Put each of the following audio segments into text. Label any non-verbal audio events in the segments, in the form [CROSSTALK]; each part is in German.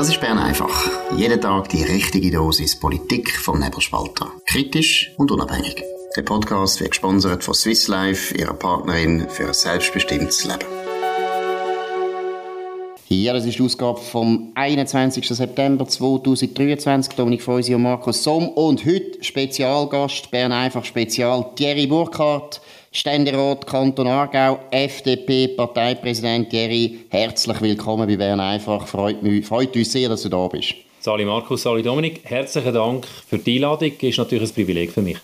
Das ist Bern einfach. Jeden Tag die richtige Dosis Politik vom Nebelspalter. Kritisch und unabhängig. Der Podcast wird gesponsert von Swiss Life, ihrer Partnerin für ein selbstbestimmtes Leben. Ja, das ist die Ausgabe vom 21. September 2023. Dominik Feusi und Markus Somm. Und heute Spezialgast, Bern einfach Spezial, Thierry Burkhardt, Ständerat Kanton Aargau, FDP, Parteipräsident Thierry. Herzlich willkommen bei Bern einfach. Freut, mich, freut uns sehr, dass du da bist. Sali Markus, Sali Dominik, herzlichen Dank für die Einladung. Ist natürlich ein Privileg für mich.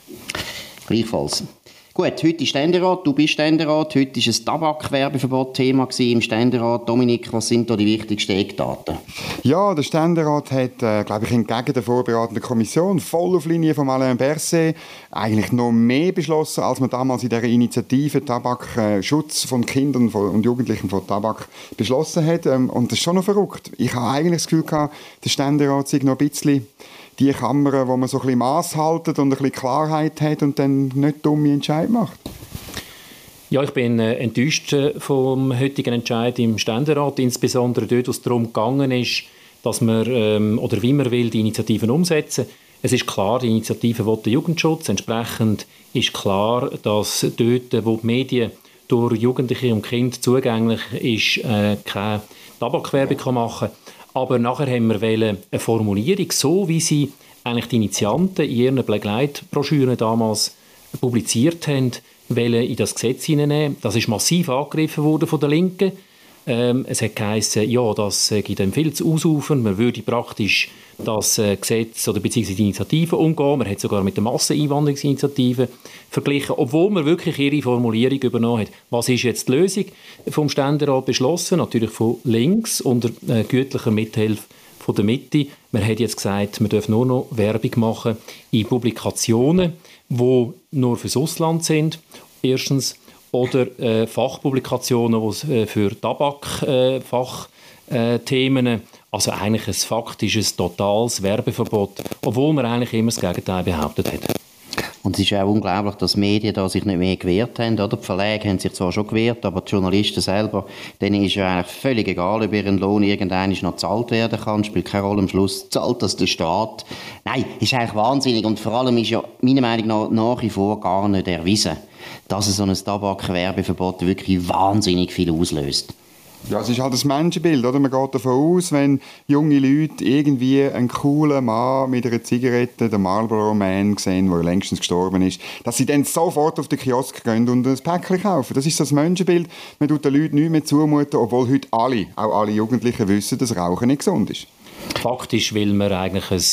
Gleichfalls. Gut, heute ist Ständerat, du bist Ständerat, heute war ein Tabakwerbeverbot Thema im Ständerat. Dominik, was sind da die wichtigsten Eckdaten? Ja, der Ständerat hat, äh, glaube ich, entgegen der vorbereitenden Kommission voll auf Linie von Alain Berset eigentlich noch mehr beschlossen, als man damals in der Initiative Tabakschutz äh, von Kindern und Jugendlichen von Tabak beschlossen hat. Ähm, und das ist schon noch verrückt. Ich habe eigentlich das Gefühl gehabt, der Ständerat sei noch ein bisschen die Kammer, wo man so ein bisschen Maß haltet und ein bisschen Klarheit hat und dann nicht dumme Entscheid macht? Ja, ich bin äh, enttäuscht äh, vom heutigen Entscheid im Ständerat, insbesondere dort, wo es darum gegangen ist, dass man ähm, oder wie man will die Initiativen umsetzen. Es ist klar, die Initiative will den Jugendschutz. Entsprechend ist klar, dass dort, wo die Medien durch Jugendliche und Kinder zugänglich ist, äh, keine Tabakwerbung machen kann. Aber nachher haben wir eine Formulierung, so wie sie eigentlich die Initianten in ihren Begleitbroschüren damals publiziert haben, in das Gesetz hineinnehmen. Das ist massiv angegriffen worden von der Linken. Ähm, es hat geheißen, ja, das äh, gibt viel zu ausufern. Man würde praktisch das äh, Gesetz oder beziehungsweise die Initiative umgehen. Man hat sogar mit der Masseneinwanderungsinitiative verglichen, obwohl man wirklich ihre Formulierung übernommen hat. Was ist jetzt die Lösung vom Ständerat beschlossen? Natürlich von links unter äh, gütlicher Mithilfe von der Mitte. Man hat jetzt gesagt, man darf nur noch Werbung machen in Publikationen, die nur fürs Ausland sind. Erstens oder äh, Fachpublikationen äh, für Tabakfachthemen. Äh, also eigentlich ein faktisches, totales Werbeverbot, obwohl man eigentlich immer das Gegenteil behauptet hat. Und es ist auch unglaublich, dass die Medien da sich nicht mehr gewehrt haben. Oder? Die Verlage haben sich zwar schon gewehrt, aber die Journalisten selber, denen ist ja eigentlich völlig egal, ob ihren Lohn irgendwann noch gezahlt werden kann. Spielt keine Rolle. Am Schluss zahlt das der Staat. Nein, ist eigentlich wahnsinnig. Und vor allem ist ja meiner Meinung nach nach wie vor gar nicht erwiesen, dass so ein Tabakwerbeverbot wirklich wahnsinnig viel auslöst. Ja, es ist halt das Menschenbild, oder? Man geht davon aus, wenn junge Leute irgendwie einen coolen Mann mit einer Zigarette, den Marlboro Man, sehen, der längstens gestorben ist, dass sie dann sofort auf den Kiosk gehen und ein Päckchen kaufen. Das ist das Menschenbild. Man tut den Leuten nichts mehr zumuten, obwohl heute alle, auch alle Jugendlichen wissen, dass Rauchen nicht gesund ist. Faktisch will man eigentlich ein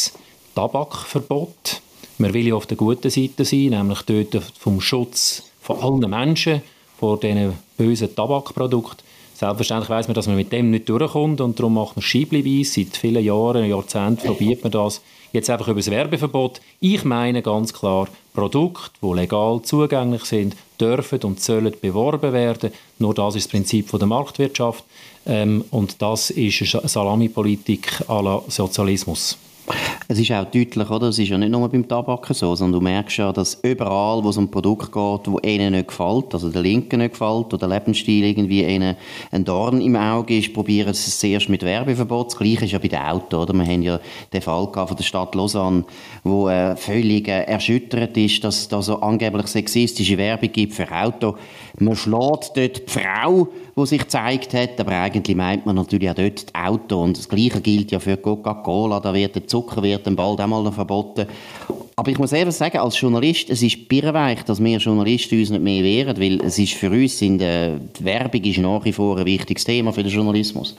Tabakverbot. Man will ja auf der guten Seite sein, nämlich dort vom Schutz von allen Menschen vor diesen bösen Tabakprodukten. Selbstverständlich weiß man, dass man mit dem nicht durchkommt und darum macht man scheibleweise. Seit vielen Jahren, Jahrzehnten probiert man das. Jetzt einfach über das Werbeverbot. Ich meine ganz klar, Produkte, die legal zugänglich sind, dürfen und sollen beworben werden. Nur das ist das Prinzip der Marktwirtschaft. Ähm, und das ist Salamipolitik à la Sozialismus. Es ist auch deutlich, oder? Es ist ja nicht nur beim Tabak so, sondern du merkst ja, dass überall, wo es um ein Produkt geht, wo ihnen nicht gefällt, also der Linken nicht gefällt, oder der Lebensstil irgendwie ihnen ein Dorn im Auge ist, probieren sie es zuerst mit Werbeverbot. Das Gleiche ist ja bei den Autos, oder? Wir haben ja den Fall von der Stadt Lausanne, wo äh, völlig äh, erschüttert ist, dass es da so angeblich sexistische Werbung gibt für Autos. Man schlägt dort die Frau, die sich gezeigt hat, aber eigentlich meint man natürlich auch dort das Auto. Und das Gleiche gilt ja für Coca-Cola, da wird Zucker wird dann bald einmal noch verboten. Aber ich muss eben sagen, als Journalist, es ist birrenweich, dass wir Journalisten uns nicht mehr wehren, weil es ist für uns, in der Werbung ist nach wie vor ein wichtiges Thema für den Journalismus.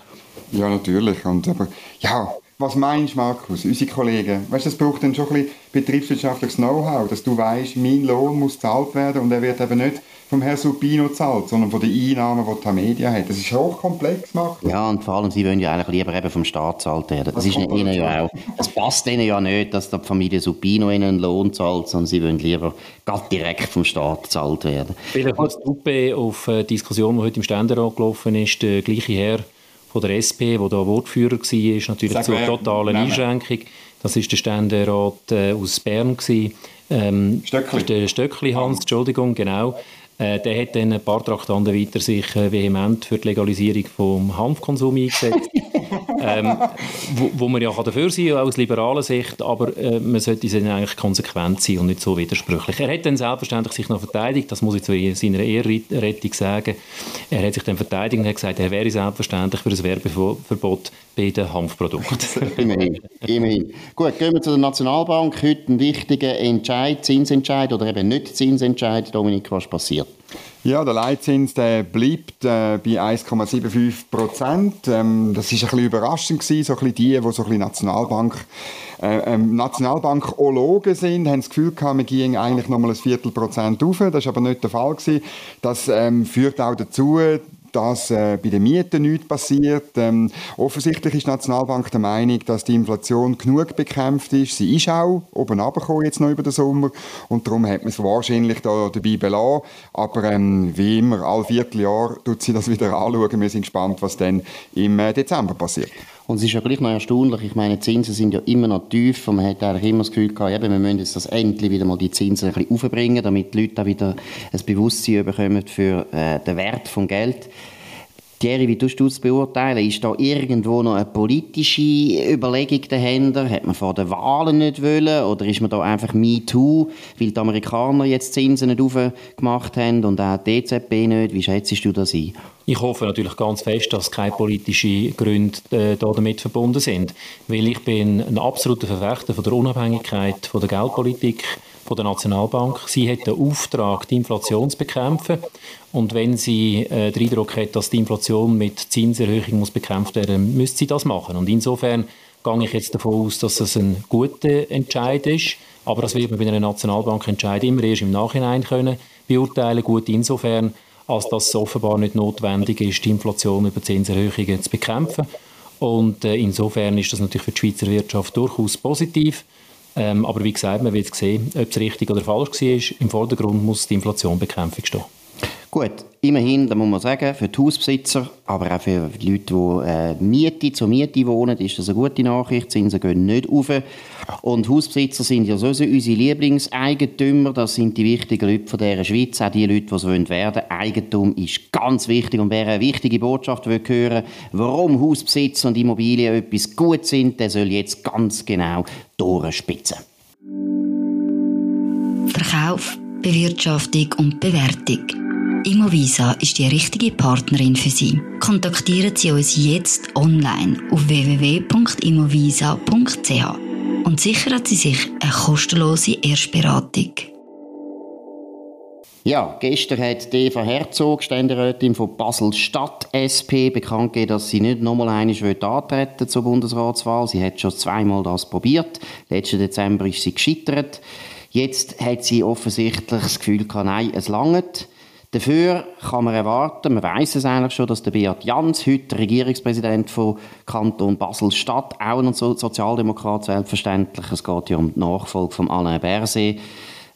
Ja, natürlich. Und, aber, ja, was meinst du, Markus, unsere Kollegen? Weißt, das braucht dann schon ein bisschen betriebswirtschaftliches Know-how, dass du weißt, mein Lohn muss gezahlt werden und er wird eben nicht vom Herrn Supino zahlt, sondern von den Einnahmen, die die Media hat. Das ist hochkomplex gemacht. Ja, und vor allem, sie wollen ja eigentlich lieber eben vom Staat zahlt werden. Das, das ist ihnen ja auch. Es passt ihnen ja nicht, dass die Familie Supino ihnen einen Lohn zahlt, sondern sie wollen lieber direkt vom Staat gezahlt werden. Vielleicht als Truppe auf die Diskussion, die heute im Ständerat gelaufen ist, der gleiche Herr von der SP, der da Wortführer war, ist natürlich Sag zur totalen Einschränkung. Das ist der Ständerat äh, aus Bern gewesen. Ähm, Stöckli. Der Stöckli Hans, Entschuldigung, genau. Äh, der hat dann ein paar Traktanten weiter sich äh, vehement für die Legalisierung vom Hanfkonsum eingesetzt. [LAUGHS] ähm, wo, wo man ja dafür sein kann, aus liberaler Sicht, aber äh, man sollte dann eigentlich konsequent sein und nicht so widersprüchlich. Er hat dann selbstverständlich sich noch verteidigt, das muss ich zu seiner Ehrrettung sagen. Er hat sich dann verteidigt und hat gesagt, er wäre selbstverständlich für ein Werbeverbot bei den Hanfprodukten. [LAUGHS] immerhin, immerhin. Gut, gehen wir zu der Nationalbank. Heute ein wichtiger Entscheid, Zinsentscheid oder eben nicht Zinsentscheid. Dominik, was passiert? Ja, der Leitzins der bleibt äh, bei 1,75 Prozent. Ähm, das war ein bisschen überraschend gewesen, so ein bisschen die, die so ein bisschen Nationalbank äh, ähm, Nationalbankologen sind, haben das Gefühl gehabt, wir gehen eigentlich noch mal ein Viertelprozent rauf. Das ist aber nicht der Fall gewesen. Das ähm, führt auch dazu, dass äh, bei den Mieten nichts passiert. Ähm, offensichtlich ist die Nationalbank der Meinung, dass die Inflation genug bekämpft ist. Sie ist auch oben runtergekommen jetzt noch über den Sommer und darum hat man es wahrscheinlich da dabei belassen. Aber ähm, wie immer, alle Vierteljahr tut sie das wieder anschauen. Wir sind gespannt, was dann im äh, Dezember passiert. Und es ist ja gleich noch erstaunlich, ich meine, die Zinsen sind ja immer noch tief und man hat eigentlich immer das Gefühl gehabt, eben, wir müssen jetzt das endlich wieder mal die Zinsen ein bisschen aufbringen, damit die Leute auch wieder ein Bewusstsein bekommen für äh, den Wert von Geld. Thierry, wie tust du das beurteilen? Ist da irgendwo noch eine politische Überlegung dahinter? Hat man vor den Wahlen nicht wollen? Oder ist man da einfach MeToo, weil die Amerikaner jetzt Zinsen nicht aufgemacht haben und auch die EZB nicht? Wie schätzt du das ein? Ich hoffe natürlich ganz fest, dass keine politischen Gründe äh, damit verbunden sind. Weil ich bin ein absoluter Verfechter von der Unabhängigkeit von der Geldpolitik von der Nationalbank. Sie hat den Auftrag, die Inflation zu bekämpfen. Und wenn sie äh, den Eindruck hat, dass die Inflation mit Zinserhöhung muss bekämpft werden muss, müsste sie das machen. Und insofern gehe ich jetzt davon aus, dass das ein guter Entscheid ist. Aber das wird man bei einer Nationalbank entscheiden immer erst im Nachhinein können beurteilen. Gut insofern, als dass es offenbar nicht notwendig ist, die Inflation über Zinserhöhungen zu bekämpfen. Und äh, insofern ist das natürlich für die Schweizer Wirtschaft durchaus positiv. Ähm, aber wie gesagt, man wird sehen, ob es richtig oder falsch war. Im Vordergrund muss die Inflationbekämpfung stehen. Gut, immerhin, da muss man sagen, für die Hausbesitzer, aber auch für die Leute, die äh, Miete zur Miete wohnen, ist das eine gute Nachricht. Die Zinsen gehen nicht auf. Und Hausbesitzer sind ja sowieso unsere Lieblingseigentümer. Das sind die wichtigen Leute von dieser Schweiz, auch die Leute, die es werden wollen. Eigentum ist ganz wichtig. Und wer eine wichtige Botschaft will hören warum Hausbesitzer und Immobilien etwas gut sind, der soll jetzt ganz genau durchspitzen. Verkauf, Bewirtschaftung und Bewertung Immovisa ist die richtige Partnerin für Sie. Kontaktieren Sie uns jetzt online auf www.immovisa.ch und sichern Sie sich eine kostenlose Erstberatung. Ja, gestern hat Eva Herzog, Ständerätin von Basel-Stadt SP, bekannt gegeben, dass sie nicht nochmal einmal antreten zur Bundesratswahl. Sie hat schon zweimal das probiert. Letzten Dezember ist sie gescheitert. Jetzt hat sie offensichtlich das Gefühl nein, es langt. Dafür kann man erwarten, man weiß es eigentlich schon, dass der Beat Jans, heute Regierungspräsident von Kanton Basel-Stadt, auch ein Sozialdemokrat selbstverständlich, es geht ja um die Nachfolge von Alain Berset,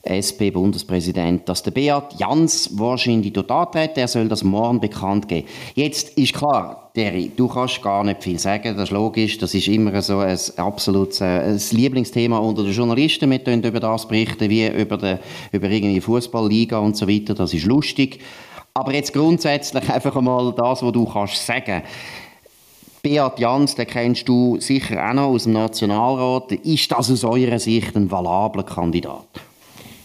SP-Bundespräsident, dass der Beat Jans wahrscheinlich dort antritt. Er soll das morgen bekannt geben. Jetzt ist klar, Derry, du kannst gar nicht viel sagen, das ist logisch. Das ist immer so ein absolutes äh, ein Lieblingsthema unter den Journalisten. Wir können über das berichten, wie über, die, über irgendwie Fußballliga und so weiter. Das ist lustig. Aber jetzt grundsätzlich einfach einmal das, was du kannst sagen. Beat Jans, den kennst du sicher auch noch aus dem Nationalrat. Ist das aus eurer Sicht ein valabler Kandidat?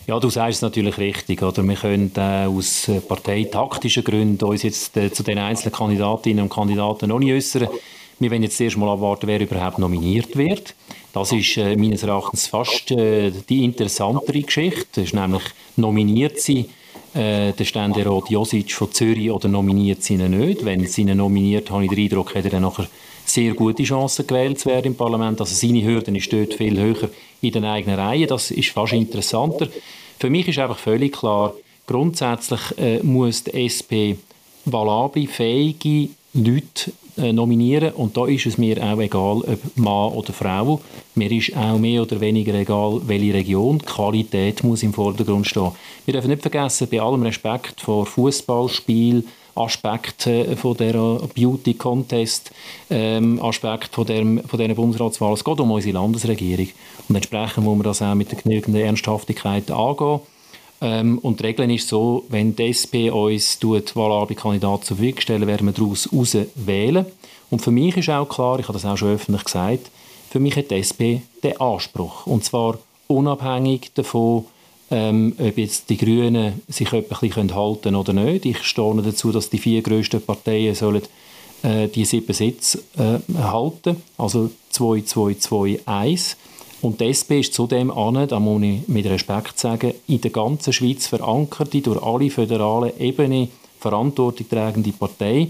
Ja, du sagst es natürlich richtig. Oder? Wir können äh, aus äh, parteitaktischen Gründen uns jetzt äh, zu den einzelnen Kandidatinnen und Kandidaten noch nicht äußern. Wir werden jetzt erst mal abwarten, wer überhaupt nominiert wird. Das ist äh, meines Erachtens fast äh, die interessantere Geschichte. Das ist nämlich, nominiert sie äh, der Ständerat Josic von Zürich oder nominiert sie ihn nicht. Wenn sie ihn nominiert, habe ich den Eindruck, hat er dann nachher sehr gute Chancen gewählt zu werden im Parlament. Also seine Hürden ist dort viel höher in den eigenen Reihen. Das ist fast interessanter. Für mich ist einfach völlig klar, grundsätzlich äh, muss die SP valable, fähige Leute äh, nominieren und da ist es mir auch egal, ob Mann oder Frau. Mir ist auch mehr oder weniger egal, welche Region. Die Qualität muss im Vordergrund stehen. Wir dürfen nicht vergessen, bei allem Respekt vor Fußballspiel, Aspekte von der Beauty Contest, ähm, Aspekt von, der, von dieser Bundesratswahl. Es geht um unsere Landesregierung und entsprechend muss man das auch mit der genügenden Ernsthaftigkeit angehen. Ähm, und die Regel ist so, wenn die SP uns Wahlarbeitkandidaten zur Verfügung stellen, werden wir daraus wählen. Und für mich ist auch klar, ich habe das auch schon öffentlich gesagt, für mich hat die SP den Anspruch. Und zwar unabhängig davon, ähm, ob jetzt die Grünen sich etwas halten können oder nicht. Ich stehe dazu, dass die vier grössten Parteien sollen, äh, die sieben Sitze äh, halten, also 2, 2, 2, 1. Und die SP ist zudem an, da muss ich mit Respekt sagen, in der ganzen Schweiz verankerte, durch alle föderalen Ebenen Verantwortung tragende Partei.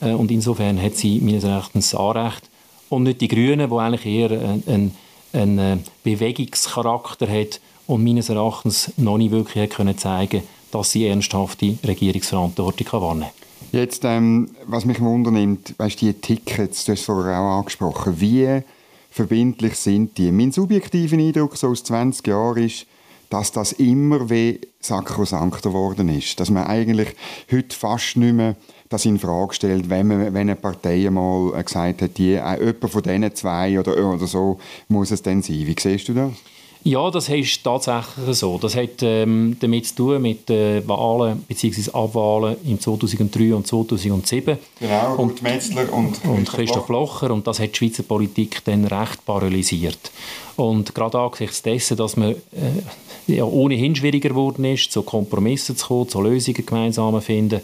Äh, und insofern hat sie meines Erachtens Anrecht. Und nicht die Grünen, die eigentlich eher einen, einen äh, Bewegungscharakter hat und meines Erachtens noch nicht wirklich können zeigen dass sie ernsthafte Regierungsverantwortung wahrnehmen kann. Jetzt, ähm, was mich wundernimmt, weißt du, die Tickets, du hast vorher auch angesprochen, wie verbindlich sind die. Mein subjektiver Eindruck so aus 20 Jahren ist, dass das immer wie sakrosankt geworden ist. Dass man eigentlich heute fast nicht mehr das in Frage stellt, wenn, man, wenn eine Partei mal gesagt hat, die, äh, jemand von diesen zwei oder, oder so muss es dann sein. Wie siehst du das? Ja, das ist tatsächlich so. Das hat ähm, damit zu tun mit den Wahlen bzw. Abwahlen im 2003 und 2007. Genau, und Metzler und, und Christoph Blocher. Und das hat die Schweizer Politik dann recht paralysiert. Und gerade angesichts dessen, dass man äh, ja, ohnehin schwieriger geworden ist, zu Kompromissen zu kommen, zu Lösungen gemeinsam zu finden.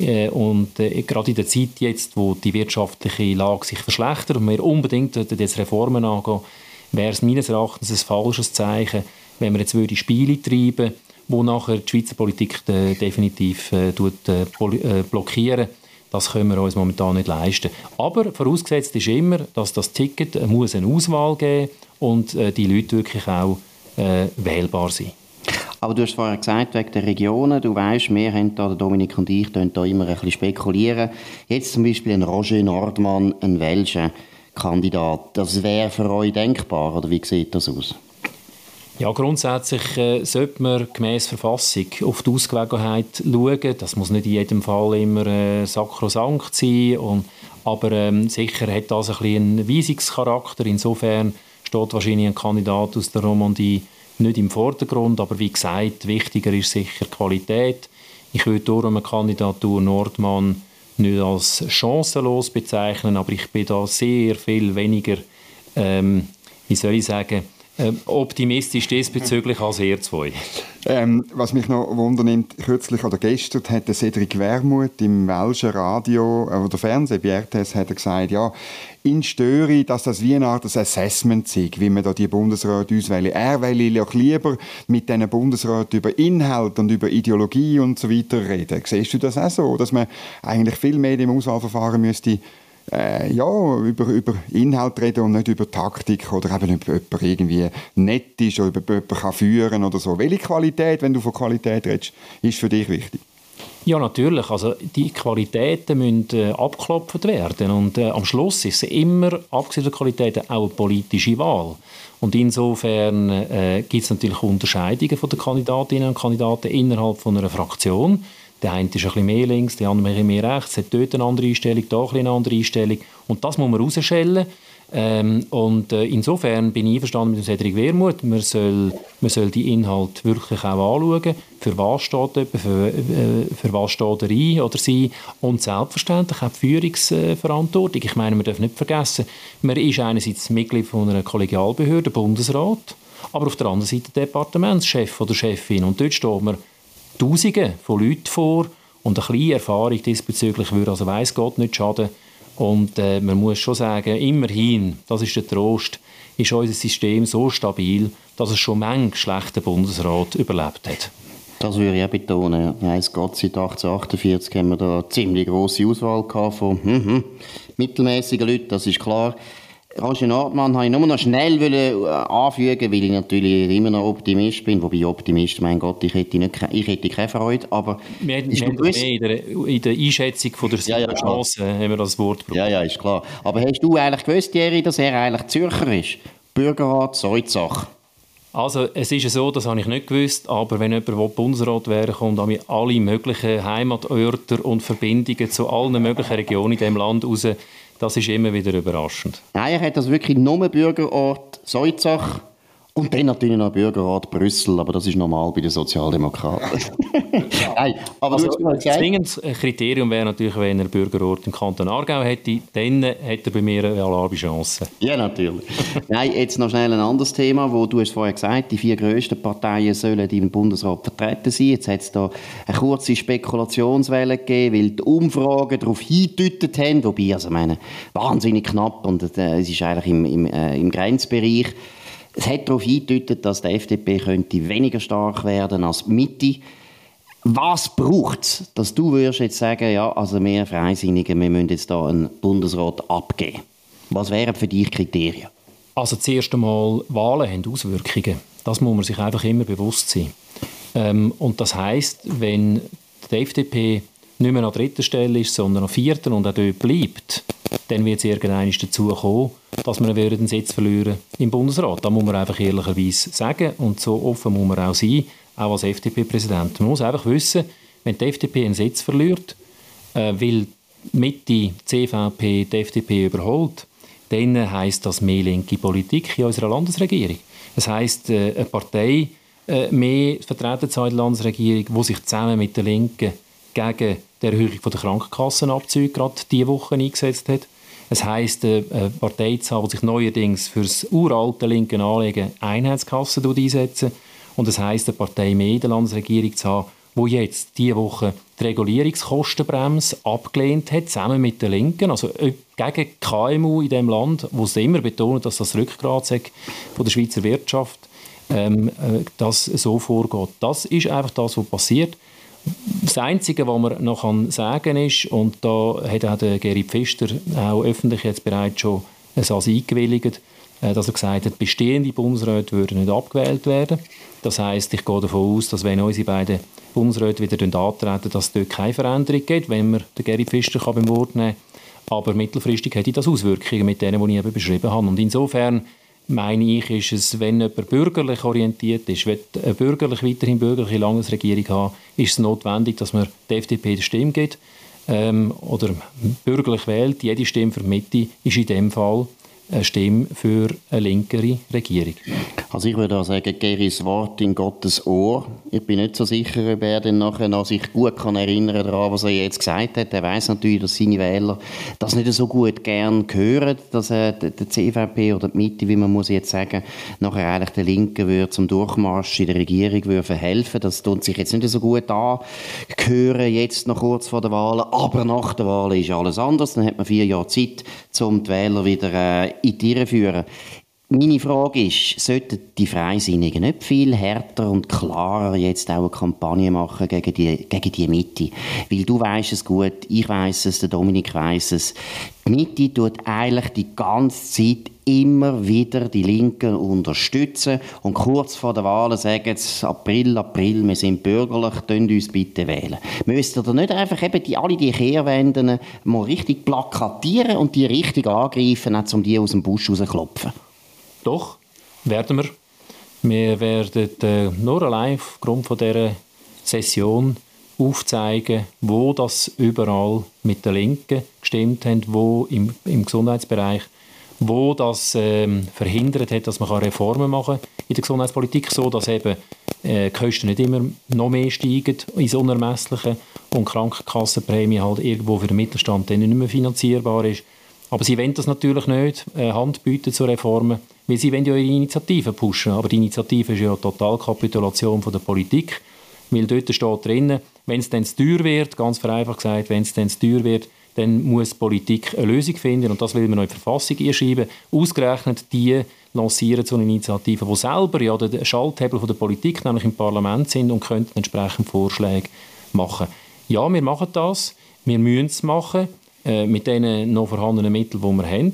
Äh, und äh, gerade in der Zeit jetzt, wo die wirtschaftliche Lage sich verschlechtert und wir unbedingt jetzt Reformen angehen, wäre es meines Erachtens ein falsches Zeichen, wenn man jetzt würde Spiele treiben wo nachher die Schweizer Politik äh, definitiv äh, tut, äh, äh, blockieren das können wir uns momentan nicht leisten. Aber vorausgesetzt ist immer, dass das Ticket äh, muss eine Auswahl geben und äh, die Leute wirklich auch äh, wählbar sind. Aber du hast vorher gesagt, wegen der Regionen, du weißt, wir haben da, Dominik und ich, da immer ein bisschen spekulieren. Jetzt zum Beispiel ein Roger Nordmann, ein Welschen. Kandidat. Das wäre für euch denkbar, oder wie sieht das aus? Ja, grundsätzlich äh, sollte man gemäß Verfassung auf die Ausgewogenheit schauen. Das muss nicht in jedem Fall immer äh, sakrosankt sein. Und, aber ähm, sicher hat das ein einen Weisungscharakter. Insofern steht wahrscheinlich ein Kandidat aus der Romandie nicht im Vordergrund. Aber wie gesagt, wichtiger ist sicher Qualität. Ich würde darum eine Kandidatur Nordmann nicht als chancenlos bezeichnen, aber ich bin da sehr viel weniger, ähm, wie soll ich sagen, optimistisch diesbezüglich als ihr zwei. Ähm, was mich noch wundernimmt, kürzlich oder gestern hat Cedric Wermuth im Welschen Radio äh, oder Fernsehen bei RTS hat er gesagt, ja, ihn störe, dass das wie eine Art Assessment sei, wie man da die Bundesräte auswählen. Er will ja lieber mit diesen Bundesräten über Inhalt und über Ideologie und so weiter reden. Siehst du das auch so, dass man eigentlich viel mehr im Auswahlverfahren müsste äh, ja, über, über Inhalt reden und nicht über Taktik oder eben ob jemand irgendwie nett ist oder ob jemand kann führen oder so. Welche Qualität, wenn du von Qualität redest, ist für dich wichtig? Ja, natürlich. Also die Qualitäten müssen äh, abgeklopft werden und äh, am Schluss ist es immer, abgesehen von Qualitäten, auch eine politische Wahl. Und insofern äh, gibt es natürlich Unterscheidungen von den Kandidatinnen und Kandidaten innerhalb von einer Fraktion. Der eine ist ein bisschen mehr links, der andere ein mehr rechts, hat dort eine andere Einstellung, da ein eine andere Einstellung. Und das muss man rausschellen. Ähm, und äh, insofern bin ich einverstanden mit dem Cedric Wermuth. Man soll, man soll die Inhalte wirklich auch anschauen. Für was steht jemand, für, äh, für was steht er ein oder sie. Und selbstverständlich auch die Führungsverantwortung. Ich meine, man darf nicht vergessen, man ist einerseits Mitglied von einer Kollegialbehörde, Bundesrat, aber auf der anderen Seite Departementschef oder Chefin. Und dort steht man Tausende von Leuten vor und eine kleine Erfahrung diesbezüglich würde also weiss Gott nicht schaden. Und äh, man muss schon sagen, immerhin, das ist der Trost, ist unser System so stabil, dass es schon manch schlechten Bundesrat überlebt hat. Das würde ich auch betonen. Weiss Gott, seit 1848 haben wir da eine ziemlich grosse Auswahl von hm, hm, mittelmäßigen Leuten, das ist klar. Roger Nordmann wollte ich nur noch schnell äh, anfügen, weil ich natürlich immer noch Optimist bin. Wobei Optimist, mein Gott, ich hätte, nicht, ich hätte keine Freude. Aber wir, wir haben in, der, in der Einschätzung von der ja, ja, Chance klar. haben wir das Wort gebraucht. Ja, ja, ist klar. Aber hast du eigentlich gewusst, Jerry, dass er eigentlich Zürcher ist? Bürgerrat Seuzach. Also es ist so, das habe ich nicht gewusst, aber wenn jemand Bundesrat wäre, kommt an alle möglichen Heimatörter und Verbindungen zu allen möglichen Regionen in diesem Land raus. Das ist immer wieder überraschend. Er hat das wirklich nur Bürgerort Seuzach Und dann natürlich noch Bürgerrat Brüssel, aber das ist normal bei den Sozialdemokraten. [LAUGHS] Nein, aber also, ein zwingendes Kriterium wäre natürlich, wenn er Bürgerrat im Kanton Aargau hätte, dann hätte er bei mir eine alarme Chance. Ja, natürlich. Nein, jetzt noch schnell ein anderes Thema, wo du hast vorher gesagt, die vier grössten Parteien sollen im Bundesrat vertreten sein. Jetzt hat es da eine kurze Spekulationswelle gegeben, weil die Umfragen darauf hingedeutet haben, wobei, also meine, wahnsinnig knapp und äh, es ist eigentlich im, im, äh, im Grenzbereich es hat darauf hingedeutet, dass die FDP könnte weniger stark werden als die Mitte. Was braucht es, dass du würdest jetzt sagen, ja, also wir Freisinnigen, wir müssen jetzt da einen Bundesrat abgeben? Was wären für dich Kriterien? Also zuerst einmal, Wahlen haben Auswirkungen. Das muss man sich einfach immer bewusst sein. Ähm, und das heißt, wenn die FDP nicht mehr an dritter Stelle ist, sondern an vierter und auch dort bleibt, dann wird es irgendwann dazu kommen, dass wir einen Sitz verlieren im Bundesrat. Da muss man einfach ehrlicherweise sagen und so offen muss man auch sein, auch als FDP-Präsident. Man muss einfach wissen, wenn die FDP einen Sitz verliert, äh, weil Mitte CVP die FDP überholt, dann heisst das mehr linke Politik in unserer Landesregierung. Das heisst, äh, eine Partei äh, mehr vertreten in der Landesregierung, die sich zusammen mit der Linken gegen die Erhöhung der Krankenkassenabzüge gerade diese Woche eingesetzt hat. Es heisst, äh, eine Partei die sich neuerdings für das uralte linke Anliegen Einheitskassen einsetzt. Und es heisst, eine Partei mehr der Landesregierung zu haben, die jetzt diese Woche die Regulierungskostenbremse abgelehnt hat, zusammen mit den Linken, also äh, gegen KMU in dem Land, wo sie immer betonen, dass das Rückgrat von der Schweizer Wirtschaft ähm, äh, das so vorgeht. Das ist einfach das, was passiert. Das Einzige, was man noch sagen kann, ist, und da hat auch der Geri Pfister auch öffentlich jetzt bereits schon ein eingewilligt, äh, dass er gesagt hat, bestehende Bundesräte würden nicht abgewählt werden. Das heißt, ich gehe davon aus, dass wenn unsere beiden Bundesräte wieder antreten, dass es dort keine Veränderung gibt, wenn man den Geri Pfister beim Wort nehmen kann. Aber mittelfristig hätte das Auswirkungen mit denen, die ich eben beschrieben habe. Und insofern meine ich, ist es, wenn jemand bürgerlich orientiert ist, will eine bürgerlich, weiterhin bürgerliche Landesregierung haben, ist es notwendig, dass man der FDP die Stimme gibt ähm, oder bürgerlich wählt. Jede Stimme für die Mitte ist in dem Fall eine Stimme für eine linkere Regierung. Also ich würde auch sagen, Geris Wort in Gottes Ohr. Ich bin nicht so sicher, ob er dann nachher noch sich gut kann erinnern daran, was er jetzt gesagt hat. Er weiß natürlich, dass seine Wähler das nicht so gut gern hören, dass er der CVP oder die Mitte, wie man muss jetzt sagen, nachher eigentlich der Linken würde zum Durchmarsch in der Regierung würde verhelfen. Das tut sich jetzt nicht so gut an, hören jetzt noch kurz vor der Wahl. Aber nach der Wahl ist alles anders. Dann hat man vier Jahre Zeit, um die Wähler wieder äh, in die Irre führen. Meine Frage ist, sollten die Freisinnigen nicht viel härter und klarer jetzt auch eine Kampagne machen gegen die, gegen die Mitte? Weil du weißt es gut, ich weiß es, der Dominik weiß es. Die Mitte tut eigentlich die ganze Zeit immer wieder die Linken unterstützen und kurz vor der Wahl sagen sie, April, April, wir sind bürgerlich, könnt uns bitte wählen. Müsst ihr nicht einfach eben die, alle die Kehrwenden mal richtig plakatieren und die richtig angreifen, um die aus dem Busch rauszuklopfen? Doch, werden wir. Wir werden äh, nur allein aufgrund von dieser Session aufzeigen, wo das überall mit der Linken gestimmt hat, wo im, im Gesundheitsbereich, wo das ähm, verhindert hat, dass man Reformen machen kann in der Gesundheitspolitik, so dass eben äh, die Kosten nicht immer noch mehr steigen ins Unermessliche und Krankenkassenprämie halt irgendwo für den Mittelstand nicht mehr finanzierbar ist. Aber sie wollen das natürlich nicht, äh, Hand zu Reformen, weil sie wollen ja ihre Initiativen pushen. Aber die Initiative ist ja eine Totalkapitulation von der Politik, weil dort steht drin, wenn es dann zu teuer wird, ganz vereinfacht gesagt, wenn es dann zu teuer wird, dann muss die Politik eine Lösung finden und das will man noch in die Verfassung einschreiben. Ausgerechnet die lancieren so eine Initiative, die selber ja der Schalthebel der Politik, nämlich im Parlament sind und könnten entsprechend Vorschläge machen. Ja, wir machen das, wir müssen es machen, äh, mit den noch vorhandenen Mitteln, die wir haben.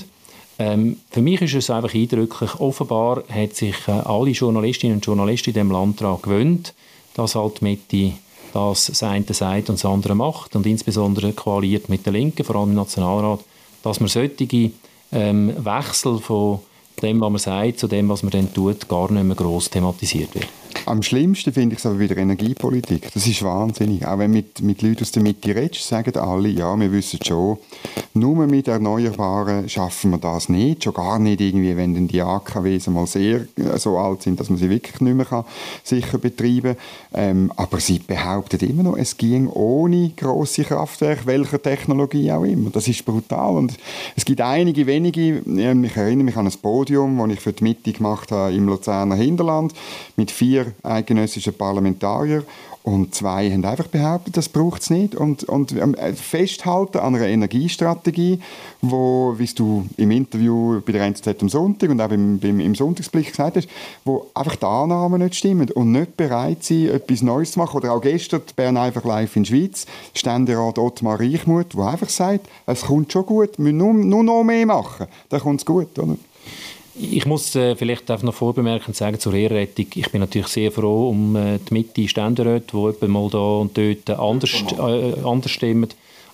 Ähm, für mich ist es einfach eindrücklich, offenbar hat sich äh, alle Journalistinnen und Journalisten in diesem Land daran gewöhnt, dass halt Mitte das eine sagt und das andere macht und insbesondere koaliert mit der Linken, vor allem im Nationalrat, dass man solche ähm, Wechsel von dem, was man sagt, zu dem, was man dann tut, gar nicht mehr gross thematisiert wird. Am schlimmsten finde ich es aber wieder Energiepolitik. Das ist wahnsinnig. Auch wenn mit, mit Leuten aus der Mitte redest, sagen alle, ja, wir wissen schon, nur mit Erneuerbaren schaffen wir das nicht. Schon gar nicht irgendwie, wenn dann die AKWs mal sehr äh, so alt sind, dass man sie wirklich nicht mehr kann, sicher betreiben kann. Ähm, aber sie behaupten immer noch, es ging ohne grosse Kraftwerke, welcher Technologie auch immer. Das ist brutal. Und es gibt einige wenige, ich erinnere mich an ein Podium, das ich für die Mitte gemacht habe im Luzerner Hinterland, mit vier eidgenössischen Parlamentariern und zwei haben einfach behauptet, das braucht es nicht. Und, und ähm, festhalten an einer Energiestrategie, wo, wie du im Interview bei der NZZ am Sonntag und auch beim, beim, im Sonntagsblick gesagt hast, wo einfach die Annahmen nicht stimmen und nicht bereit sind, etwas Neues zu machen. Oder auch gestern Bern einfach live in der Schweiz, Ständerat Ottmar Reichmuth, der einfach sagt, es kommt schon gut, wir müssen nur, nur noch mehr machen, dann kommt es gut. Oder? Ich muss äh, vielleicht einfach noch vorbemerken sagen zur Ehrrettung. Ich bin natürlich sehr froh um äh, die Mitte Ständeräte, die etwa mal da und dort anders, äh, anders stimmen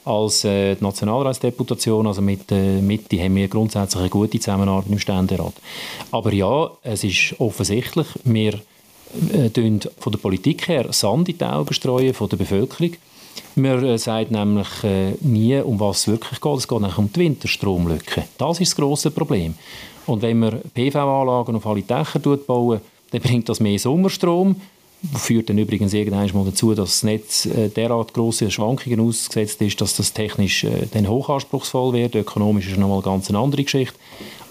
als äh, die Nationalratsdeputation. Also mit der Mitte haben wir grundsätzlich eine gute Zusammenarbeit im Ständerat. Aber ja, es ist offensichtlich, wir äh, von der Politik her Sand in die Augen streuen von der Bevölkerung. Man äh, sagt nämlich äh, nie, um was es wirklich geht. Es geht nämlich um die Winterstromlücke. Das ist das grosse Problem. Und wenn man PV-Anlagen auf alle Dächer bauen, dann bringt das mehr Sommerstrom. Führt dann übrigens irgendwann mal dazu, dass das Netz äh, derart große Schwankungen ausgesetzt ist, dass das technisch äh, dann hochanspruchsvoll wird. Ökonomisch ist nochmal ganz eine andere Geschichte.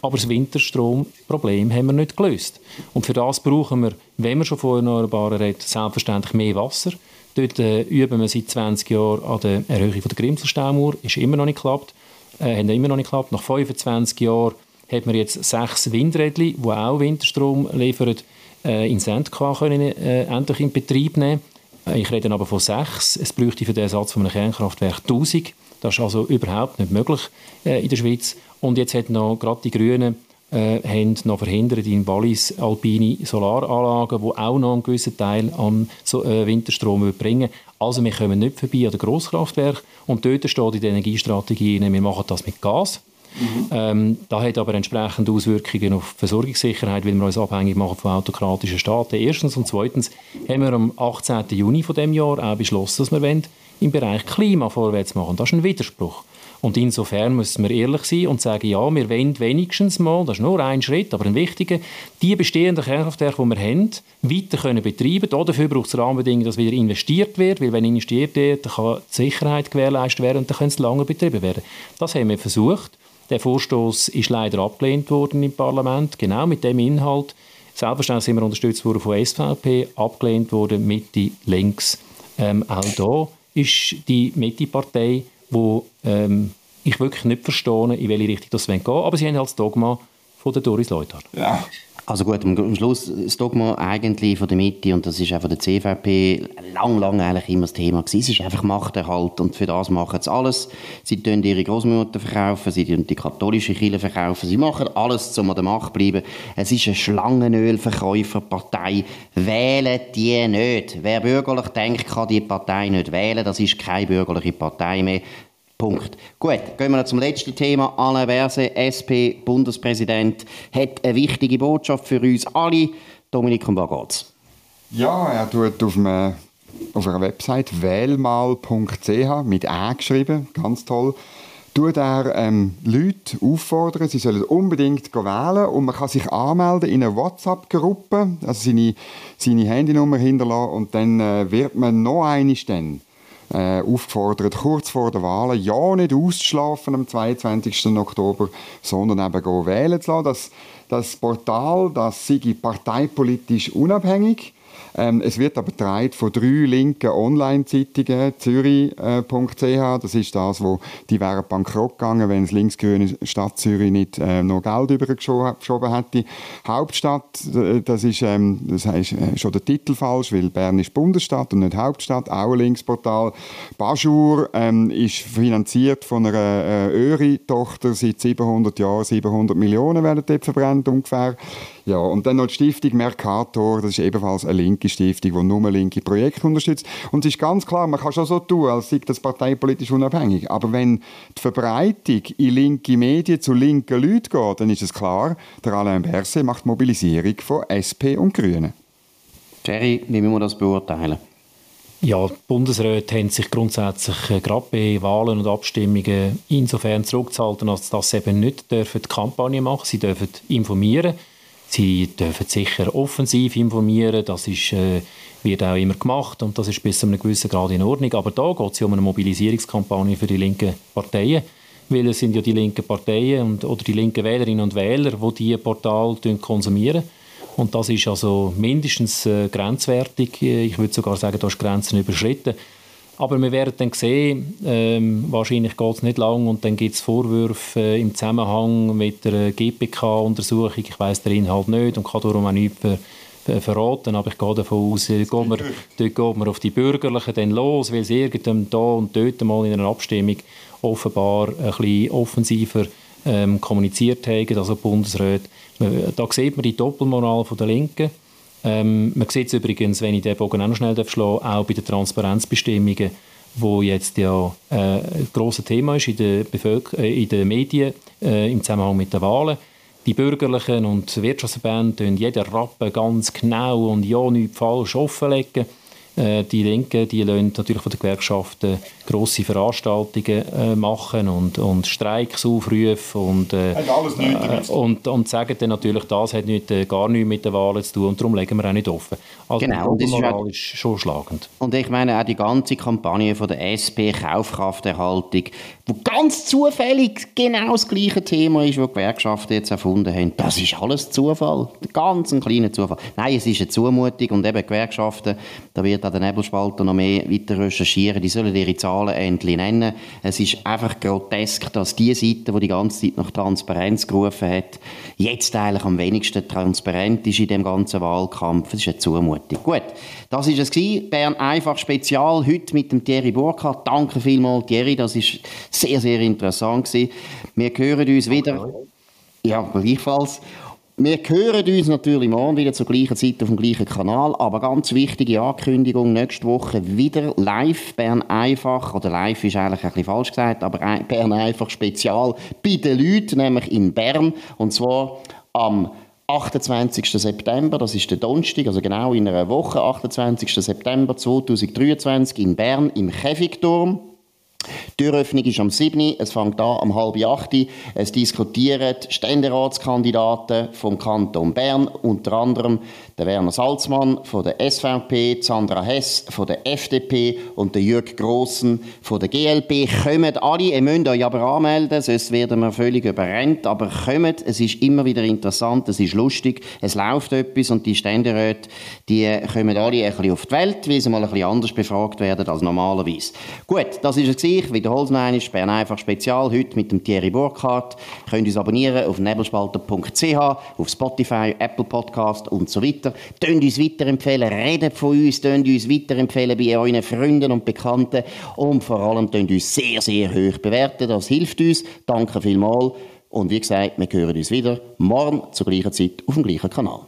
Aber das Winterstromproblem haben wir nicht gelöst. Und für das brauchen wir, wenn wir schon von Erneuerbaren reden, selbstverständlich mehr Wasser. Dort äh, üben wir seit 20 Jahren an der Erhöhung der Grimselstaumauer. Ist immer noch nicht geklappt. Äh, haben immer noch nicht geklappt. Nach 25 Jahren hat man jetzt sechs Windräder, die auch Winterstrom liefern, äh, in Sendqa können äh, endlich in Betrieb nehmen. Äh, ich rede aber von sechs. Es bräuchte für den Ersatz von einem Kernkraftwerk 1000. Das ist also überhaupt nicht möglich äh, in der Schweiz. Und jetzt hat noch gerade die Grünen äh, haben noch verhindert in Wallis alpine Solaranlagen, die auch noch einen gewissen Teil an so, äh, Winterstrom bringen. Also wir kommen nicht vorbei an den Grosskraftwerk und dort steht in der Energiestrategie, wir machen das mit Gas. Mhm. Ähm, das hat aber entsprechende Auswirkungen auf die Versorgungssicherheit, weil wir uns abhängig machen von autokratischen Staaten. Erstens und zweitens haben wir am 18. Juni von dem Jahr auch beschlossen, dass wir im Bereich Klima vorwärts machen. Das ist ein Widerspruch. Und insofern müssen wir ehrlich sein und sagen, ja, wir wollen wenigstens mal, das ist nur ein Schritt, aber ein wichtiger, die bestehenden Kernkraftwerke, die wir haben, weiter können betreiben. Dafür braucht es Rahmenbedingungen, dass wieder investiert wird, weil wenn investiert wird, dann kann die Sicherheit gewährleistet werden und dann können sie lange betrieben werden. Das haben wir versucht. Der Vorstoß ist leider abgelehnt worden im Parlament, genau mit dem Inhalt. Selbstverständlich sind wir unterstützt worden von SVP, abgelehnt worden Mitte links. Ähm, auch da ist die Mitte-Partei, wo ähm, ich wirklich nicht verstehe, in welche Richtung das gehen will. Aber sie haben halt das Dogma von der Doris Leuthard. Ja. Also gut, am Schluss das Dogma eigentlich von der Mitte und das ist auch von der CVP lang, lang eigentlich immer das Thema gewesen. Es ist einfach Machterhalt und für das machen sie alles. Sie tun ihre Großmutter verkaufen, sie tun die katholische Kirche verkaufen, sie machen alles, um an der Macht zu bleiben. Es ist eine Schlangenölverkäuferpartei. Wählen die nicht. Wer bürgerlich denkt, kann die Partei nicht wählen. Das ist keine bürgerliche Partei mehr. Punkt. Gut, gehen wir zum letzten Thema. Alain Berset, SP-Bundespräsident, hat eine wichtige Botschaft für uns alle. Dominik, um was geht's? Ja, er tut auf, einem, auf einer Website wählmal.ch mit «ä» geschrieben, ganz toll, tut er ähm, Leute auffordern, sie sollen unbedingt wählen und man kann sich anmelden in einer WhatsApp-Gruppe, also seine, seine Handynummer hinterlassen und dann äh, wird man noch einmal dann äh, aufgefordert, kurz vor der Wahl ja nicht auszuschlafen am 22. Oktober, sondern eben gehen wählen zu lassen. Das, das Portal, das sei parteipolitisch unabhängig ähm, es wird aber getragen von drei linken Online-Zeitungen, zürich.ch, äh, das ist das, wo die wären bankrott gegangen, wenn das linksgrüne Stadt Zürich nicht äh, noch Geld übergeschoben hätte. Hauptstadt, äh, das ist, ähm, das heißt äh, schon der Titel falsch, weil Bern ist Bundesstadt und nicht Hauptstadt, auch ein Linksportal. Bajur ähm, ist finanziert von einer äh, Öri-Tochter seit 700 Jahren, 700 Millionen werden dort verbrannt ungefähr. Ja, und dann noch die Stiftung Mercator, das ist ebenfalls eine linke Stiftung, die nur linke Projekte unterstützt. Und es ist ganz klar, man kann schon so tun, als sei das parteipolitisch unabhängig. Aber wenn die Verbreitung in linke Medien zu linken Leuten geht, dann ist es klar, der Alain Berset macht Mobilisierung von SP und Grünen. Jerry, wie müssen wir das beurteilen? Ja, die Bundesräte haben sich grundsätzlich äh, gerade bei Wahlen und Abstimmungen insofern zurückzuhalten, als dass sie eben nicht dürfen Kampagne machen Sie dürfen informieren. Sie dürfen sicher offensiv informieren. Das ist, äh, wird auch immer gemacht und das ist bis zu einem gewissen Grad in Ordnung. Aber da geht es ja um eine Mobilisierungskampagne für die linken Parteien. Weil es sind ja die linken Parteien und, oder die linken Wählerinnen und Wähler, die diese Portal konsumieren. Und das ist also mindestens äh, grenzwertig. Ich würde sogar sagen, da ist Grenzen überschritten. Aber wir werden dann sehen, ähm, wahrscheinlich geht es nicht lang und dann gibt es Vorwürfe äh, im Zusammenhang mit der GPK-Untersuchung. Ich weiß den Inhalt nicht und kann darum auch nichts ver ver verraten, aber ich gehe davon aus, äh, gehen wir, dort gehen wir auf die Bürgerlichen dann los, weil sie irgendwann da und dort mal in einer Abstimmung offenbar ein bisschen offensiver ähm, kommuniziert haben, also Bundesräte. Da sieht man die Doppelmoral von der Linken. Ähm, man sieht es übrigens, wenn ich den Bogen auch noch schnell schlagen auch bei den Transparenzbestimmungen, wo jetzt ja äh, ein grosses Thema ist in den, Bevölker äh, in den Medien äh, im Zusammenhang mit den Wahlen. Die Bürgerlichen und Wirtschaftsverbände jeden Rappen ganz genau und ja nichts falsch offenlegen. Äh, die Linken, die lassen natürlich von den Gewerkschaften grosse Veranstaltungen äh, machen und, und Streiks aufrufen und, äh, äh, und, und sagen dann natürlich, das hat nicht, äh, gar nichts mit den Wahlen zu tun und darum legen wir auch nicht offen. Also genau, die Moral ist, ist, schon schlagend. Und ich meine auch die ganze Kampagne von der SP Kaufkrafterhaltung, wo ganz zufällig genau das gleiche Thema ist, was die Gewerkschaften jetzt erfunden haben. Das ist alles Zufall, ganz ein kleiner Zufall. Nein, es ist eine Zumutung und eben Gewerkschaften, da wird an den Nebelspalter noch mehr weiter recherchieren, die sollen ihre Zahlen endlich nennen. Es ist einfach grotesk, dass die Seite, die die ganze Zeit nach Transparenz gerufen hat, jetzt eigentlich am wenigsten transparent ist in dem ganzen Wahlkampf. Das ist eine Zumutung. Gut, das ist es gewesen. Bern einfach Spezial heute mit dem Thierry Burkhardt. Danke vielmals, Thierry. Das ist sehr, sehr interessant gewesen. Wir hören uns wieder. Ja, gleichfalls. Wir hören uns natürlich morgen wieder zur gleichen Zeit auf dem gleichen Kanal, aber ganz wichtige Ankündigung, nächste Woche wieder live Bern einfach, oder live ist eigentlich ein bisschen falsch gesagt, aber Bern einfach Spezial bei den Leuten, nämlich in Bern, und zwar am 28. September, das ist der Donnerstag, also genau in einer Woche, 28. September 2023 in Bern im Käfigturm. Die Türöffnung ist am 7. Es fängt an am halb 8. Es diskutieren Ständeratskandidaten vom Kanton Bern, unter anderem der Werner Salzmann von der SVP, Sandra Hess von der FDP und der Jürg Grossen von der GLP. Kommt alle, ihr müsst euch aber anmelden, sonst werden wir völlig überrennt, aber kommt, es ist immer wieder interessant, es ist lustig, es läuft etwas und die Ständeräte, die kommen alle ein bisschen auf die Welt, weil sie mal ein bisschen anders befragt werden als normalerweise. Gut, das ist es ich wiederhole noch einmal, Bern einfach Spezial, heute mit dem Thierry Burkhardt. Ihr könnt uns abonnieren auf nebelspalter.ch, auf Spotify, Apple Podcast und so weiter. Tönt uns weiterempfehlen, redet von uns, tönt uns weiterempfehlen bei euren Freunden und Bekannten und vor allem tönt uns sehr, sehr hoch bewerten. Das hilft uns. Danke vielmals. Und wie gesagt, wir hören uns wieder morgen zur gleichen Zeit auf dem gleichen Kanal.